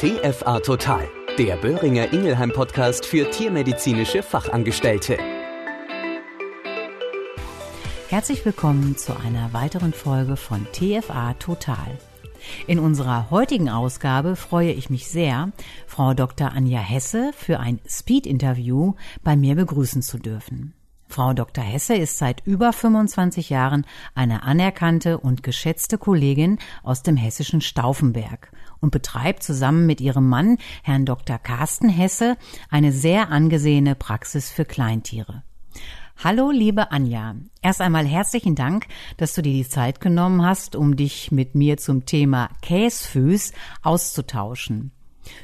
TFA Total, der Böhringer Ingelheim Podcast für tiermedizinische Fachangestellte. Herzlich willkommen zu einer weiteren Folge von TFA Total. In unserer heutigen Ausgabe freue ich mich sehr, Frau Dr. Anja Hesse für ein Speed-Interview bei mir begrüßen zu dürfen. Frau Dr. Hesse ist seit über 25 Jahren eine anerkannte und geschätzte Kollegin aus dem hessischen Stauffenberg und betreibt zusammen mit ihrem Mann, Herrn Dr. Carsten Hesse, eine sehr angesehene Praxis für Kleintiere. Hallo, liebe Anja. Erst einmal herzlichen Dank, dass du dir die Zeit genommen hast, um dich mit mir zum Thema Käsfüß auszutauschen.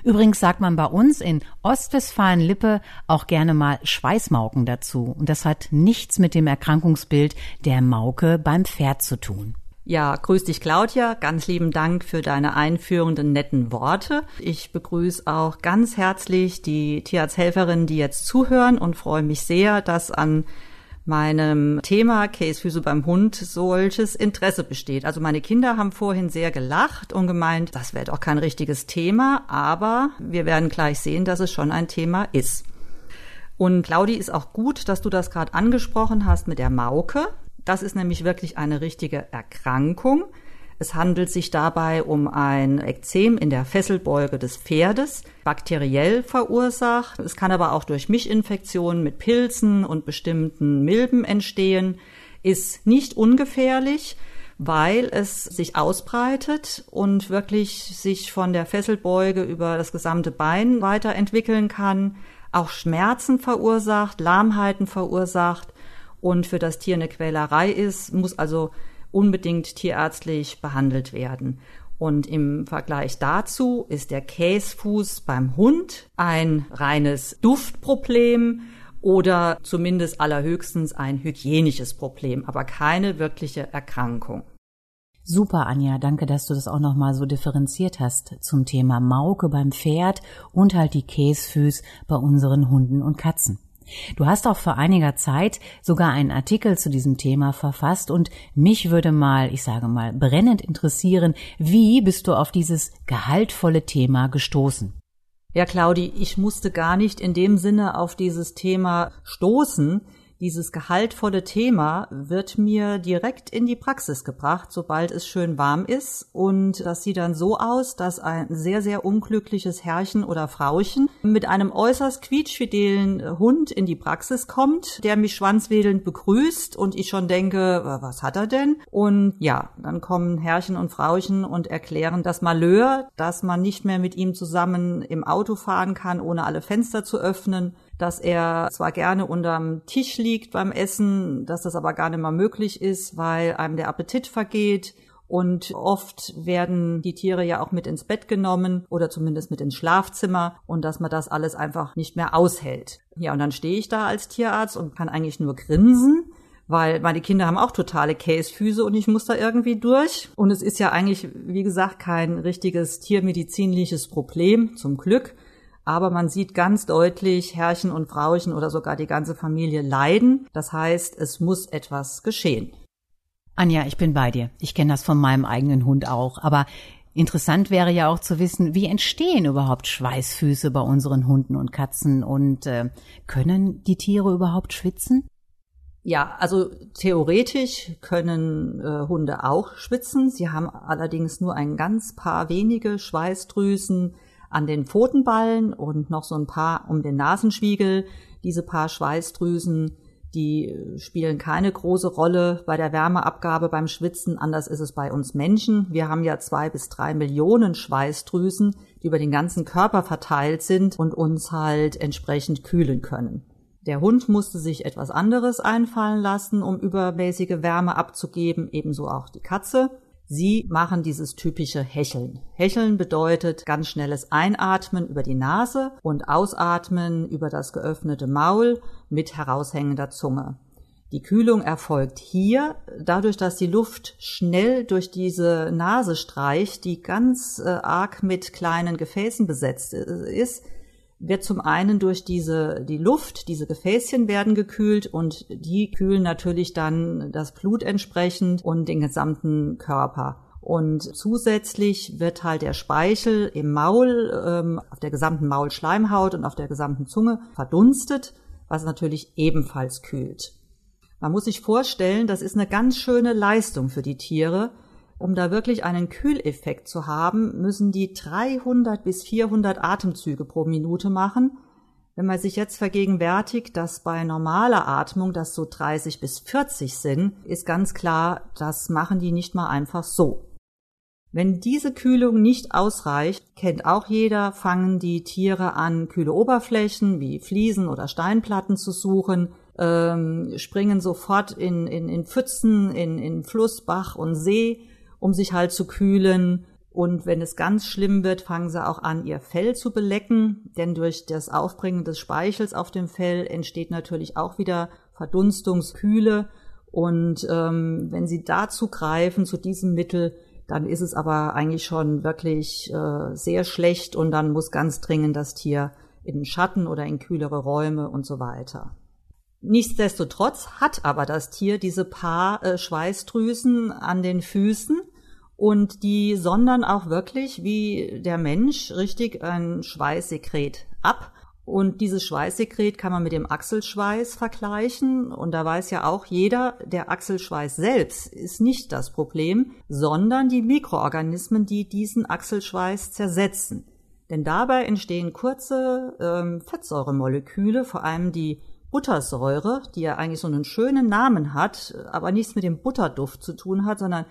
Übrigens sagt man bei uns in Ostwestfalen-Lippe auch gerne mal Schweißmauken dazu. Und das hat nichts mit dem Erkrankungsbild der Mauke beim Pferd zu tun. Ja, grüß dich Claudia. Ganz lieben Dank für deine einführenden netten Worte. Ich begrüße auch ganz herzlich die Tierarzthelferinnen, die jetzt zuhören und freue mich sehr, dass an meinem Thema Käsefüße beim Hund solches Interesse besteht. Also meine Kinder haben vorhin sehr gelacht und gemeint, das wäre doch kein richtiges Thema, aber wir werden gleich sehen, dass es schon ein Thema ist. Und Claudi ist auch gut, dass du das gerade angesprochen hast mit der Mauke. Das ist nämlich wirklich eine richtige Erkrankung. Es handelt sich dabei um ein Ekzem in der Fesselbeuge des Pferdes, bakteriell verursacht. Es kann aber auch durch Mischinfektionen mit Pilzen und bestimmten Milben entstehen, ist nicht ungefährlich, weil es sich ausbreitet und wirklich sich von der Fesselbeuge über das gesamte Bein weiterentwickeln kann, auch Schmerzen verursacht, Lahmheiten verursacht und für das Tier eine Quälerei ist, muss also unbedingt tierärztlich behandelt werden. Und im Vergleich dazu ist der Käsfuß beim Hund ein reines Duftproblem oder zumindest allerhöchstens ein hygienisches Problem, aber keine wirkliche Erkrankung. Super, Anja, danke, dass du das auch nochmal so differenziert hast zum Thema Mauke beim Pferd und halt die Käsfüß bei unseren Hunden und Katzen. Du hast auch vor einiger Zeit sogar einen Artikel zu diesem Thema verfasst und mich würde mal, ich sage mal, brennend interessieren, wie bist du auf dieses gehaltvolle Thema gestoßen? Ja, Claudi, ich musste gar nicht in dem Sinne auf dieses Thema stoßen dieses gehaltvolle Thema wird mir direkt in die Praxis gebracht, sobald es schön warm ist. Und das sieht dann so aus, dass ein sehr, sehr unglückliches Herrchen oder Frauchen mit einem äußerst quietschfidelen Hund in die Praxis kommt, der mich schwanzwedelnd begrüßt und ich schon denke, was hat er denn? Und ja, dann kommen Herrchen und Frauchen und erklären das Malheur, dass man nicht mehr mit ihm zusammen im Auto fahren kann, ohne alle Fenster zu öffnen dass er zwar gerne unterm Tisch liegt beim Essen, dass das aber gar nicht mehr möglich ist, weil einem der Appetit vergeht. Und oft werden die Tiere ja auch mit ins Bett genommen oder zumindest mit ins Schlafzimmer und dass man das alles einfach nicht mehr aushält. Ja, und dann stehe ich da als Tierarzt und kann eigentlich nur grinsen, weil meine Kinder haben auch totale Käsefüße und ich muss da irgendwie durch. Und es ist ja eigentlich, wie gesagt, kein richtiges tiermedizinliches Problem, zum Glück aber man sieht ganz deutlich, Herrchen und Frauchen oder sogar die ganze Familie leiden. Das heißt, es muss etwas geschehen. Anja, ich bin bei dir. Ich kenne das von meinem eigenen Hund auch. Aber interessant wäre ja auch zu wissen, wie entstehen überhaupt Schweißfüße bei unseren Hunden und Katzen und äh, können die Tiere überhaupt schwitzen? Ja, also theoretisch können äh, Hunde auch schwitzen. Sie haben allerdings nur ein ganz paar wenige Schweißdrüsen an den Pfotenballen und noch so ein paar um den Nasenschwiegel. Diese paar Schweißdrüsen, die spielen keine große Rolle bei der Wärmeabgabe beim Schwitzen. Anders ist es bei uns Menschen. Wir haben ja zwei bis drei Millionen Schweißdrüsen, die über den ganzen Körper verteilt sind und uns halt entsprechend kühlen können. Der Hund musste sich etwas anderes einfallen lassen, um übermäßige Wärme abzugeben, ebenso auch die Katze. Sie machen dieses typische Hecheln. Hecheln bedeutet ganz schnelles Einatmen über die Nase und Ausatmen über das geöffnete Maul mit heraushängender Zunge. Die Kühlung erfolgt hier dadurch, dass die Luft schnell durch diese Nase streicht, die ganz äh, arg mit kleinen Gefäßen besetzt äh, ist, wird zum einen durch diese, die Luft, diese Gefäßchen werden gekühlt und die kühlen natürlich dann das Blut entsprechend und den gesamten Körper. Und zusätzlich wird halt der Speichel im Maul, ähm, auf der gesamten Maulschleimhaut und auf der gesamten Zunge verdunstet, was natürlich ebenfalls kühlt. Man muss sich vorstellen, das ist eine ganz schöne Leistung für die Tiere. Um da wirklich einen Kühleffekt zu haben, müssen die 300 bis 400 Atemzüge pro Minute machen. Wenn man sich jetzt vergegenwärtigt, dass bei normaler Atmung das so 30 bis 40 sind, ist ganz klar, das machen die nicht mal einfach so. Wenn diese Kühlung nicht ausreicht, kennt auch jeder, fangen die Tiere an, kühle Oberflächen wie Fliesen oder Steinplatten zu suchen, ähm, springen sofort in, in, in Pfützen, in, in Fluss, Bach und See, um sich halt zu kühlen. Und wenn es ganz schlimm wird, fangen sie auch an, ihr Fell zu belecken, denn durch das Aufbringen des Speichels auf dem Fell entsteht natürlich auch wieder Verdunstungskühle. Und ähm, wenn sie dazu greifen, zu diesem Mittel, dann ist es aber eigentlich schon wirklich äh, sehr schlecht und dann muss ganz dringend das Tier in den Schatten oder in kühlere Räume und so weiter. Nichtsdestotrotz hat aber das Tier diese paar äh, Schweißdrüsen an den Füßen und die sondern auch wirklich wie der Mensch richtig ein Schweißsekret ab und dieses Schweißsekret kann man mit dem Achselschweiß vergleichen. Und da weiß ja auch jeder, der Achselschweiß selbst ist nicht das Problem, sondern die Mikroorganismen, die diesen Achselschweiß zersetzen. Denn dabei entstehen kurze ähm, Fettsäuremoleküle, vor allem die Buttersäure, die ja eigentlich so einen schönen Namen hat, aber nichts mit dem Butterduft zu tun hat, sondern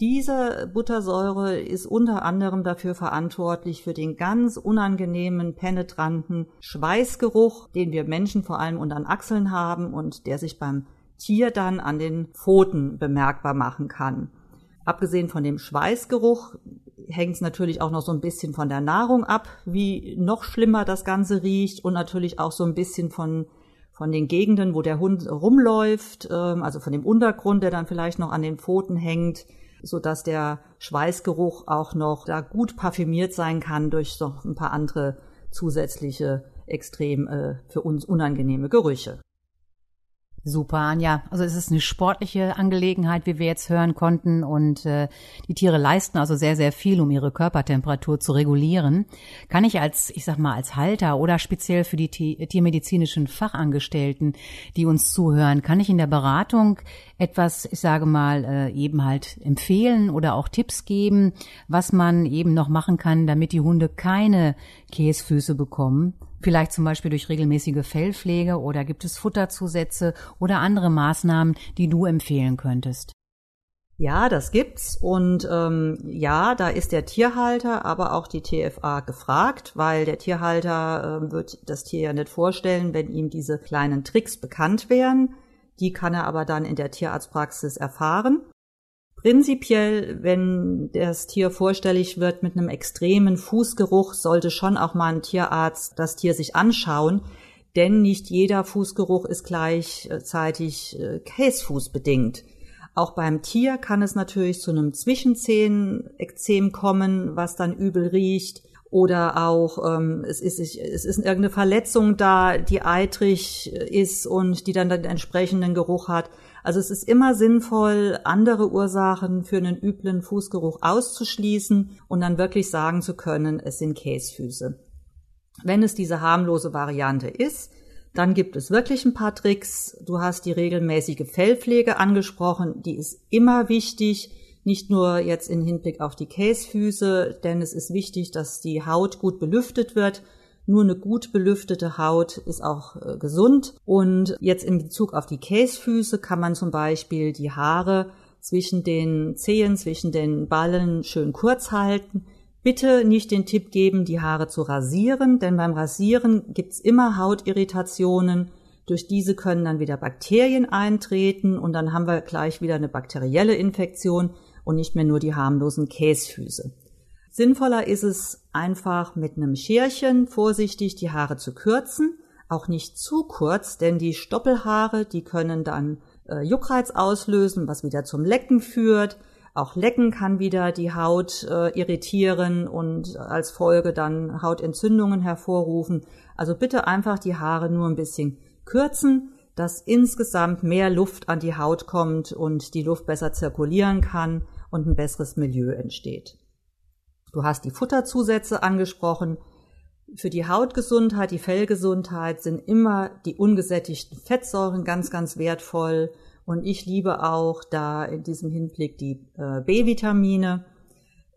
diese Buttersäure ist unter anderem dafür verantwortlich für den ganz unangenehmen, penetranten Schweißgeruch, den wir Menschen vor allem unter den Achseln haben und der sich beim Tier dann an den Pfoten bemerkbar machen kann. Abgesehen von dem Schweißgeruch hängt es natürlich auch noch so ein bisschen von der Nahrung ab, wie noch schlimmer das Ganze riecht und natürlich auch so ein bisschen von von den Gegenden, wo der Hund rumläuft, ähm, also von dem Untergrund, der dann vielleicht noch an den Pfoten hängt, so dass der Schweißgeruch auch noch da gut parfümiert sein kann durch noch ein paar andere zusätzliche extrem äh, für uns unangenehme Gerüche. Super, Anja. Also es ist eine sportliche Angelegenheit, wie wir jetzt hören konnten. Und äh, die Tiere leisten also sehr, sehr viel, um ihre Körpertemperatur zu regulieren. Kann ich als, ich sag mal, als Halter oder speziell für die tiermedizinischen Fachangestellten, die uns zuhören, kann ich in der Beratung etwas, ich sage mal, äh, eben halt empfehlen oder auch Tipps geben, was man eben noch machen kann, damit die Hunde keine Käsfüße bekommen? Vielleicht zum Beispiel durch regelmäßige Fellpflege oder gibt es Futterzusätze oder andere Maßnahmen, die du empfehlen könntest? Ja, das gibt's und ähm, ja, da ist der Tierhalter, aber auch die TFA gefragt, weil der Tierhalter äh, wird das Tier ja nicht vorstellen, wenn ihm diese kleinen Tricks bekannt wären. Die kann er aber dann in der Tierarztpraxis erfahren. Prinzipiell, wenn das Tier vorstellig wird mit einem extremen Fußgeruch, sollte schon auch mal ein Tierarzt das Tier sich anschauen, denn nicht jeder Fußgeruch ist gleichzeitig äh, Käsfuß bedingt. Auch beim Tier kann es natürlich zu einem Zwischenzehenekzem kommen, was dann übel riecht. Oder auch ähm, es, ist, es ist irgendeine Verletzung da, die eitrig ist und die dann den entsprechenden Geruch hat. Also es ist immer sinnvoll, andere Ursachen für einen üblen Fußgeruch auszuschließen und dann wirklich sagen zu können, es sind Käsfüße. Wenn es diese harmlose Variante ist, dann gibt es wirklich ein paar Tricks. Du hast die regelmäßige Fellpflege angesprochen, die ist immer wichtig, nicht nur jetzt in Hinblick auf die Käsfüße, denn es ist wichtig, dass die Haut gut belüftet wird, nur eine gut belüftete Haut ist auch äh, gesund. Und jetzt in Bezug auf die Käsfüße kann man zum Beispiel die Haare zwischen den Zehen, zwischen den Ballen schön kurz halten. Bitte nicht den Tipp geben, die Haare zu rasieren, denn beim Rasieren gibt's immer Hautirritationen. Durch diese können dann wieder Bakterien eintreten und dann haben wir gleich wieder eine bakterielle Infektion und nicht mehr nur die harmlosen Käsfüße. Sinnvoller ist es einfach mit einem Scherchen vorsichtig die Haare zu kürzen, auch nicht zu kurz, denn die Stoppelhaare, die können dann äh, Juckreiz auslösen, was wieder zum Lecken führt. Auch Lecken kann wieder die Haut äh, irritieren und als Folge dann Hautentzündungen hervorrufen. Also bitte einfach die Haare nur ein bisschen kürzen, dass insgesamt mehr Luft an die Haut kommt und die Luft besser zirkulieren kann und ein besseres Milieu entsteht. Du hast die Futterzusätze angesprochen. Für die Hautgesundheit, die Fellgesundheit sind immer die ungesättigten Fettsäuren ganz, ganz wertvoll. Und ich liebe auch da in diesem Hinblick die äh, B-Vitamine.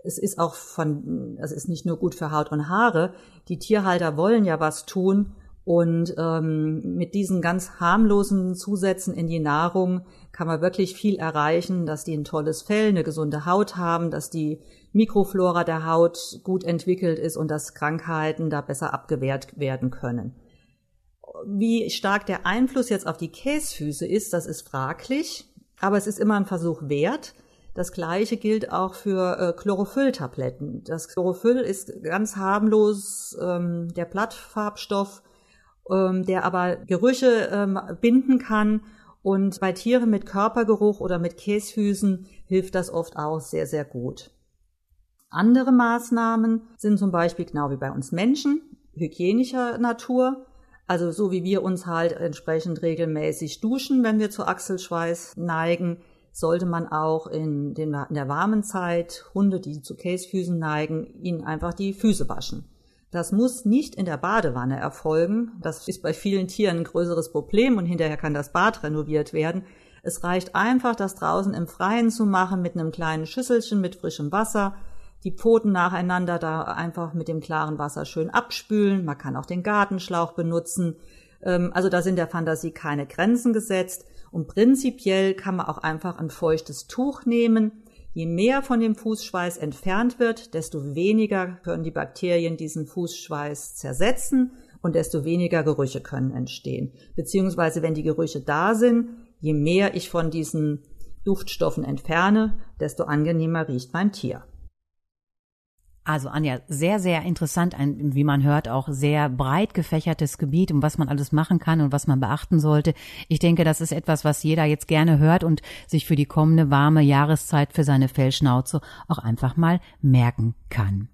Es ist auch von, es ist nicht nur gut für Haut und Haare. Die Tierhalter wollen ja was tun. Und ähm, mit diesen ganz harmlosen Zusätzen in die Nahrung kann man wirklich viel erreichen, dass die ein tolles Fell, eine gesunde Haut haben, dass die Mikroflora der Haut gut entwickelt ist und dass Krankheiten da besser abgewehrt werden können. Wie stark der Einfluss jetzt auf die Käsfüße ist, das ist fraglich, aber es ist immer ein Versuch wert. Das gleiche gilt auch für äh, Chlorophylltabletten. Das Chlorophyll ist ganz harmlos ähm, der Blattfarbstoff, ähm, der aber Gerüche ähm, binden kann. Und bei Tieren mit Körpergeruch oder mit Käsfüßen hilft das oft auch sehr, sehr gut. Andere Maßnahmen sind zum Beispiel genau wie bei uns Menschen, hygienischer Natur. Also so wie wir uns halt entsprechend regelmäßig duschen, wenn wir zu Achselschweiß neigen, sollte man auch in, den, in der warmen Zeit Hunde, die zu Käsefüßen neigen, ihnen einfach die Füße waschen. Das muss nicht in der Badewanne erfolgen. Das ist bei vielen Tieren ein größeres Problem und hinterher kann das Bad renoviert werden. Es reicht einfach, das draußen im Freien zu machen mit einem kleinen Schüsselchen mit frischem Wasser, die Pfoten nacheinander da einfach mit dem klaren Wasser schön abspülen. Man kann auch den Gartenschlauch benutzen. Ähm, also da sind der Fantasie keine Grenzen gesetzt. Und prinzipiell kann man auch einfach ein feuchtes Tuch nehmen. Je mehr von dem Fußschweiß entfernt wird, desto weniger können die Bakterien diesen Fußschweiß zersetzen und desto weniger Gerüche können entstehen. Beziehungsweise wenn die Gerüche da sind, je mehr ich von diesen Duftstoffen entferne, desto angenehmer riecht mein Tier. Also Anja, sehr, sehr interessant, ein, wie man hört, auch sehr breit gefächertes Gebiet, um was man alles machen kann und was man beachten sollte. Ich denke, das ist etwas, was jeder jetzt gerne hört und sich für die kommende warme Jahreszeit für seine Fellschnauze auch einfach mal merken kann.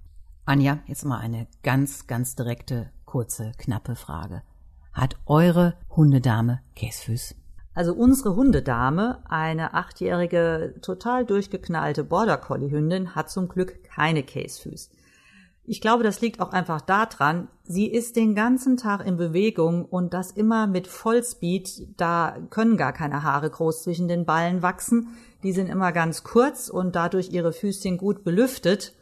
Anja, jetzt mal eine ganz, ganz direkte, kurze, knappe Frage. Hat eure Hundedame Käsfüß? Also unsere Hundedame, eine achtjährige, total durchgeknallte Border Collie Hündin, hat zum Glück keine Käsefüß. Ich glaube, das liegt auch einfach daran, sie ist den ganzen Tag in Bewegung und das immer mit Vollspeed. Da können gar keine Haare groß zwischen den Ballen wachsen. Die sind immer ganz kurz und dadurch ihre Füßchen gut belüftet.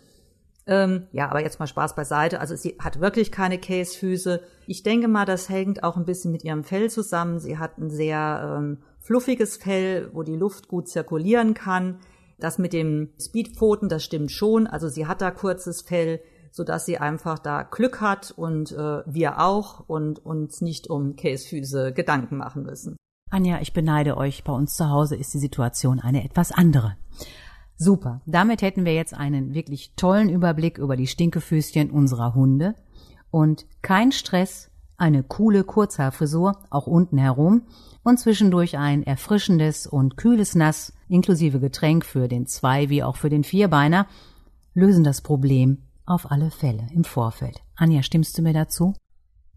Ähm, ja, aber jetzt mal Spaß beiseite. Also sie hat wirklich keine Käsefüße. Ich denke mal, das hängt auch ein bisschen mit ihrem Fell zusammen. Sie hat ein sehr ähm, fluffiges Fell, wo die Luft gut zirkulieren kann. Das mit dem Speedpfoten, das stimmt schon. Also sie hat da kurzes Fell, so dass sie einfach da Glück hat und äh, wir auch und uns nicht um Käsefüße Gedanken machen müssen. Anja, ich beneide euch. Bei uns zu Hause ist die Situation eine etwas andere. Super. Damit hätten wir jetzt einen wirklich tollen Überblick über die Stinkefüßchen unserer Hunde und kein Stress, eine coole Kurzhaarfrisur, auch unten herum und zwischendurch ein erfrischendes und kühles Nass inklusive Getränk für den Zwei- wie auch für den Vierbeiner lösen das Problem auf alle Fälle im Vorfeld. Anja, stimmst du mir dazu?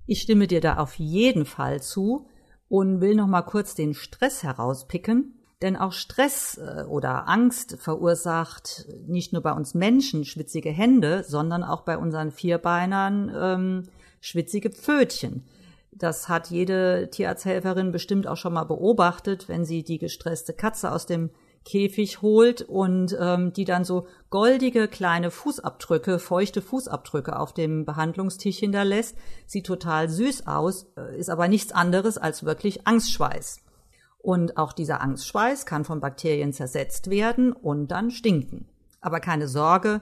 Ich stimme dir da auf jeden Fall zu und will noch mal kurz den Stress herauspicken. Denn auch Stress äh, oder Angst verursacht nicht nur bei uns Menschen schwitzige Hände, sondern auch bei unseren Vierbeinern ähm, schwitzige Pfötchen. Das hat jede Tierarzthelferin bestimmt auch schon mal beobachtet, wenn sie die gestresste Katze aus dem Käfig holt und ähm, die dann so goldige kleine Fußabdrücke, feuchte Fußabdrücke auf dem Behandlungstisch hinterlässt. Sieht total süß aus, äh, ist aber nichts anderes als wirklich Angstschweiß. Und auch dieser Angstschweiß kann von Bakterien zersetzt werden und dann stinken. Aber keine Sorge,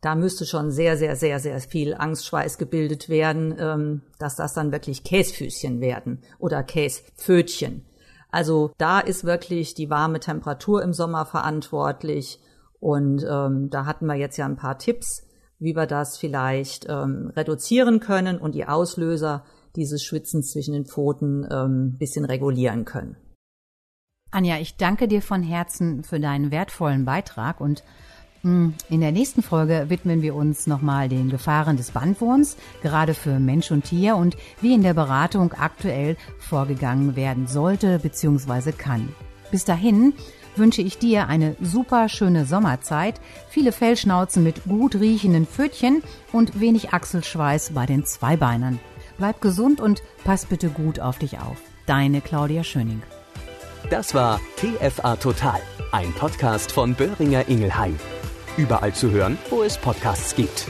da müsste schon sehr, sehr, sehr, sehr viel Angstschweiß gebildet werden, ähm, dass das dann wirklich Käsfüßchen werden oder Käspfötchen. Also da ist wirklich die warme Temperatur im Sommer verantwortlich. Und ähm, da hatten wir jetzt ja ein paar Tipps, wie wir das vielleicht ähm, reduzieren können und die Auslöser dieses Schwitzens zwischen den Pfoten ähm, bisschen regulieren können. Anja, ich danke dir von Herzen für deinen wertvollen Beitrag und hm, in der nächsten Folge widmen wir uns nochmal den Gefahren des Bandwurms, gerade für Mensch und Tier und wie in der Beratung aktuell vorgegangen werden sollte bzw. kann. Bis dahin wünsche ich dir eine super schöne Sommerzeit, viele Fellschnauzen mit gut riechenden Pfötchen und wenig Achselschweiß bei den Zweibeinern. Bleib gesund und pass bitte gut auf dich auf. Deine Claudia Schöning. Das war TFA Total, ein Podcast von Böhringer Ingelheim. Überall zu hören, wo es Podcasts gibt.